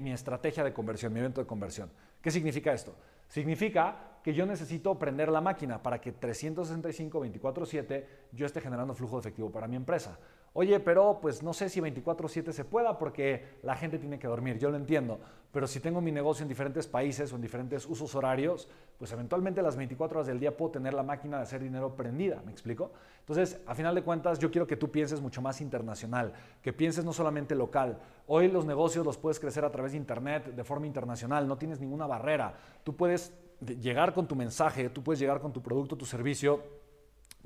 mi estrategia de conversión, mi evento de conversión. ¿Qué significa esto? Significa que yo necesito prender la máquina para que 365, 24/7 yo esté generando flujo de efectivo para mi empresa. Oye, pero pues no sé si 24/7 se pueda porque la gente tiene que dormir, yo lo entiendo, pero si tengo mi negocio en diferentes países o en diferentes usos horarios, pues eventualmente las 24 horas del día puedo tener la máquina de hacer dinero prendida, ¿me explico? Entonces, a final de cuentas, yo quiero que tú pienses mucho más internacional, que pienses no solamente local. Hoy los negocios los puedes crecer a través de Internet de forma internacional, no tienes ninguna barrera. Tú puedes llegar con tu mensaje, tú puedes llegar con tu producto, tu servicio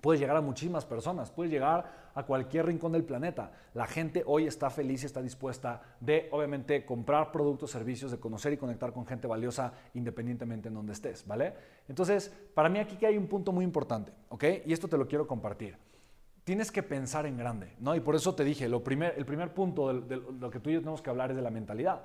Puedes llegar a muchísimas personas, puedes llegar a cualquier rincón del planeta. La gente hoy está feliz y está dispuesta de, obviamente, comprar productos, servicios, de conocer y conectar con gente valiosa independientemente en donde estés, ¿vale? Entonces, para mí aquí que hay un punto muy importante, ¿ok? Y esto te lo quiero compartir. Tienes que pensar en grande, ¿no? Y por eso te dije, lo primer, el primer punto de, de lo que tú y yo tenemos que hablar es de la mentalidad.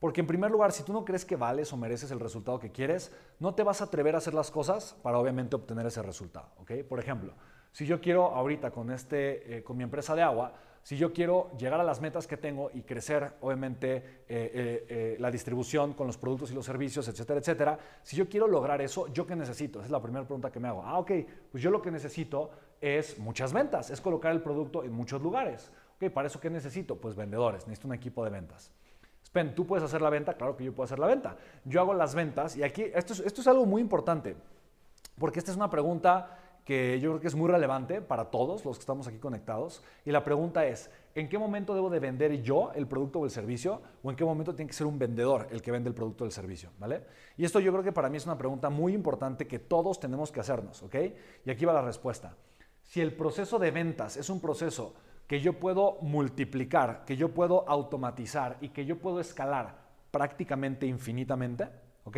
Porque en primer lugar, si tú no crees que vales o mereces el resultado que quieres, no te vas a atrever a hacer las cosas para obviamente obtener ese resultado. ¿ok? Por ejemplo, si yo quiero ahorita con, este, eh, con mi empresa de agua, si yo quiero llegar a las metas que tengo y crecer, obviamente, eh, eh, la distribución con los productos y los servicios, etcétera, etcétera, si yo quiero lograr eso, ¿yo qué necesito? Esa es la primera pregunta que me hago. Ah, ok, pues yo lo que necesito es muchas ventas, es colocar el producto en muchos lugares. Ok, ¿para eso qué necesito? Pues vendedores, necesito un equipo de ventas. Spen, ¿tú puedes hacer la venta? Claro que yo puedo hacer la venta. Yo hago las ventas y aquí esto es, esto es algo muy importante, porque esta es una pregunta que yo creo que es muy relevante para todos los que estamos aquí conectados. Y la pregunta es, ¿en qué momento debo de vender yo el producto o el servicio? ¿O en qué momento tiene que ser un vendedor el que vende el producto o el servicio? ¿Vale? Y esto yo creo que para mí es una pregunta muy importante que todos tenemos que hacernos, ¿ok? Y aquí va la respuesta. Si el proceso de ventas es un proceso que yo puedo multiplicar, que yo puedo automatizar y que yo puedo escalar prácticamente infinitamente, ¿ok?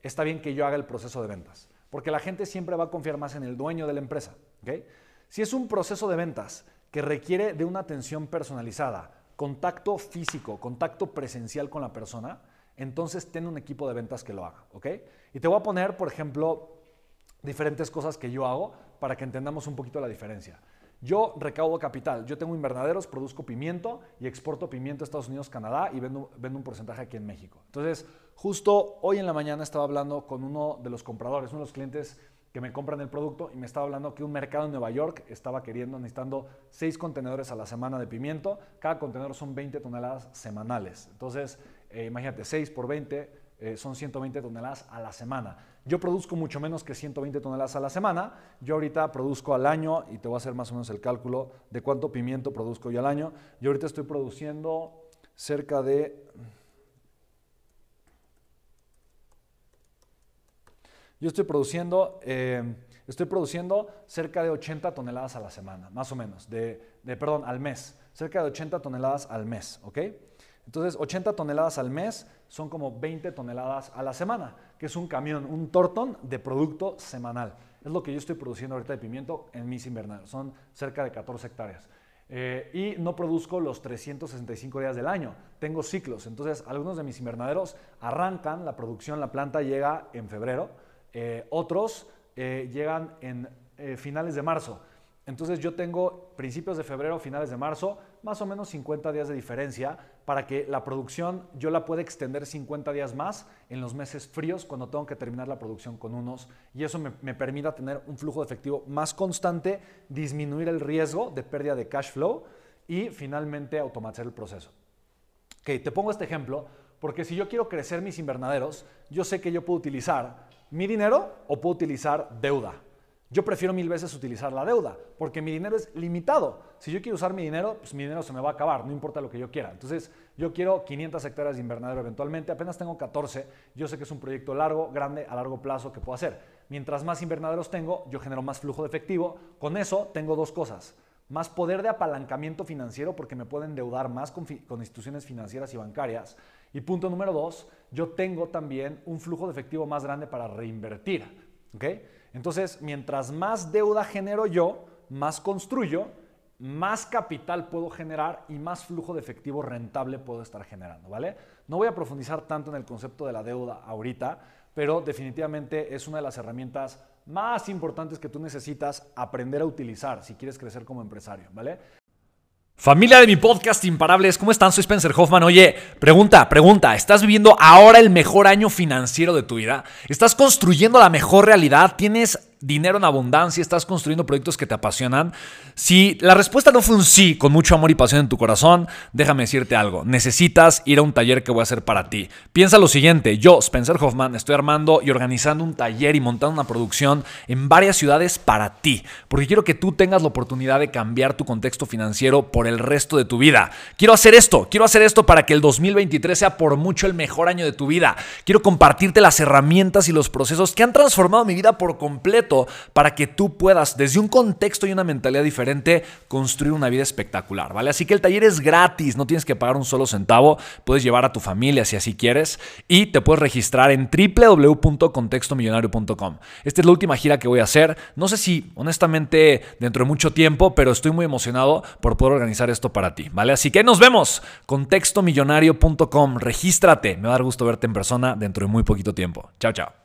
Está bien que yo haga el proceso de ventas, porque la gente siempre va a confiar más en el dueño de la empresa, ¿ok? Si es un proceso de ventas que requiere de una atención personalizada, contacto físico, contacto presencial con la persona, entonces ten un equipo de ventas que lo haga, ¿ok? Y te voy a poner, por ejemplo, diferentes cosas que yo hago para que entendamos un poquito la diferencia. Yo recaudo capital, yo tengo invernaderos, produzco pimiento y exporto pimiento a Estados Unidos, Canadá y vendo, un porcentaje aquí en México. Entonces, justo hoy en la mañana estaba hablando con uno de los compradores, uno de los clientes que me compran el producto y me estaba hablando que un mercado en Nueva York estaba queriendo, necesitando 6 contenedores a la semana de pimiento. Cada contenedor son 20 toneladas semanales. Entonces, eh, imagínate, 6 por 20 eh, son 120 toneladas a la semana. Yo produzco mucho menos que 120 toneladas a la semana. Yo ahorita produzco al año, y te voy a hacer más o menos el cálculo de cuánto pimiento produzco yo al año. Yo ahorita estoy produciendo cerca de... Yo estoy produciendo, eh, estoy produciendo cerca de 80 toneladas a la semana, más o menos, de, de, perdón, al mes, cerca de 80 toneladas al mes, ¿ok? Entonces, 80 toneladas al mes son como 20 toneladas a la semana, que es un camión, un tortón de producto semanal. Es lo que yo estoy produciendo ahorita de pimiento en mis invernaderos. Son cerca de 14 hectáreas. Eh, y no produzco los 365 días del año. Tengo ciclos. Entonces, algunos de mis invernaderos arrancan, la producción, la planta llega en febrero. Eh, otros eh, llegan en finales de marzo. Entonces yo tengo principios de febrero, finales de marzo, más o menos 50 días de diferencia para que la producción yo la pueda extender 50 días más en los meses fríos cuando tengo que terminar la producción con unos y eso me, permita tener un flujo de efectivo más constante, disminuir el riesgo de pérdida de cash flow y finalmente automatizar el proceso. Ok, te pongo este ejemplo porque si yo quiero crecer mis invernaderos, yo sé que yo puedo utilizar mi dinero o puedo utilizar deuda. Yo prefiero mil veces utilizar la deuda, porque mi dinero es limitado. Si yo quiero usar mi dinero, pues mi dinero se me va a acabar, no importa lo que yo quiera. Entonces, yo quiero 500 hectáreas de invernadero eventualmente, apenas tengo 14, yo sé que es un proyecto largo, grande, a largo plazo que puedo hacer. Mientras más invernaderos tengo, yo genero más flujo de efectivo. Con eso tengo dos cosas. Más poder de apalancamiento financiero porque me pueden endeudar más con, con instituciones financieras y bancarias. Y punto número dos, yo tengo también un flujo de efectivo más grande para reinvertir. ¿okay? Entonces, mientras más deuda genero yo, más construyo, más capital puedo generar y más flujo de efectivo rentable puedo estar generando, ¿vale? No voy a profundizar tanto en el concepto de la deuda ahorita, pero definitivamente es una de las herramientas más importantes que tú necesitas aprender a utilizar si quieres crecer como empresario, ¿vale? Familia de mi podcast Imparables, ¿cómo están? Soy Spencer Hoffman. Oye, pregunta, pregunta, ¿estás viviendo ahora el mejor año financiero de tu vida? ¿Estás construyendo la mejor realidad? ¿Tienes dinero en abundancia, estás construyendo proyectos que te apasionan. Si la respuesta no fue un sí con mucho amor y pasión en tu corazón, déjame decirte algo. Necesitas ir a un taller que voy a hacer para ti. Piensa lo siguiente, yo, Spencer Hoffman, estoy armando y organizando un taller y montando una producción en varias ciudades para ti, porque quiero que tú tengas la oportunidad de cambiar tu contexto financiero por el resto de tu vida. Quiero hacer esto, quiero hacer esto para que el 2023 sea por mucho el mejor año de tu vida. Quiero compartirte las herramientas y los procesos que han transformado mi vida por completo para que tú puedas, desde un contexto y una mentalidad diferente, construir una vida espectacular, ¿vale? Así que el taller es gratis, no tienes que pagar un solo centavo, puedes llevar a tu familia si así quieres y te puedes registrar en www.contextomillonario.com. Esta es la última gira que voy a hacer, no sé si honestamente dentro de mucho tiempo, pero estoy muy emocionado por poder organizar esto para ti, ¿vale? Así que nos vemos, contextomillonario.com, regístrate, me va a dar gusto verte en persona dentro de muy poquito tiempo. Chao, chao.